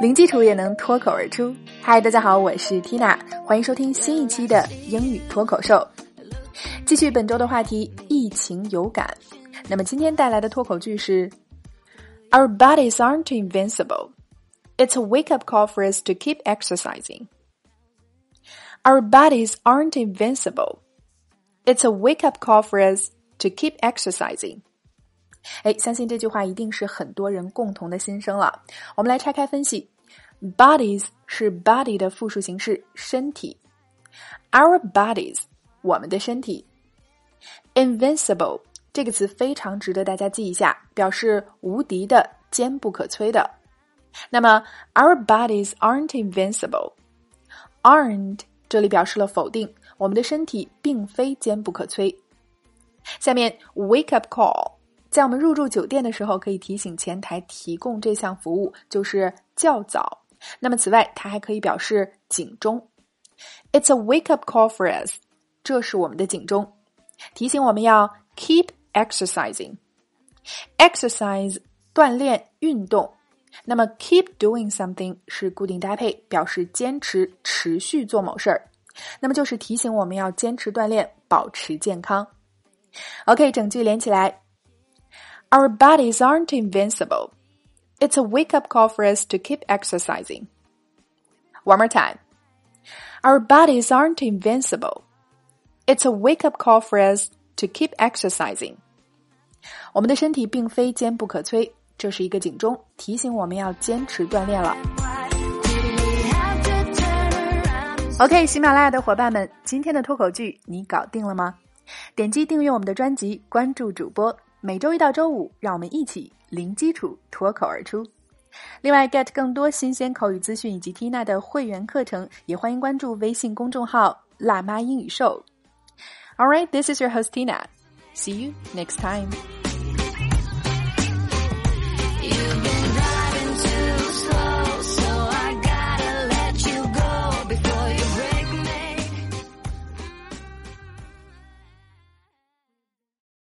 零基础也能脱口而出。嗨，大家好，我是 Tina，欢迎收听新一期的英语脱口秀。继续本周的话题，疫情有感。那么今天带来的脱口剧是：Our bodies aren't invincible. It's a wake-up call for us to keep exercising. Our bodies aren't invincible. It's a wake-up call for us to keep exercising. 哎，相信这句话一定是很多人共同的心声了。我们来拆开分析，bodies 是 body 的复数形式，身体。Our bodies，我们的身体。Invincible 这个词非常值得大家记一下，表示无敌的、坚不可摧的。那么，Our bodies aren't invincible。aren't 这里表示了否定，我们的身体并非坚不可摧。下面，wake up call。在我们入住酒店的时候，可以提醒前台提供这项服务，就是较早。那么此外，它还可以表示警钟。It's a wake up call for us，这是我们的警钟，提醒我们要 keep exercising。exercise 锻炼运动，那么 keep doing something 是固定搭配，表示坚持持续做某事儿。那么就是提醒我们要坚持锻炼，保持健康。OK，整句连起来。Our bodies aren't invincible. It's a wake up call for us to keep exercising. One more time. Our bodies aren't invincible. It's a wake up call for us to keep exercising. 我们的身体并非坚不可摧，这是一个警钟，提醒我们要坚持锻炼了。OK，喜马拉雅的伙伴们，今天的脱口剧你搞定了吗？点击订阅我们的专辑，关注主播。 每周一到周五，让我们一起零基础脱口而出。另外，get 更多新鲜口语资讯以及 Tina 的会员课程，也欢迎关注微信公众号“辣妈英语秀”。All right, this is your host Tina. See you next time.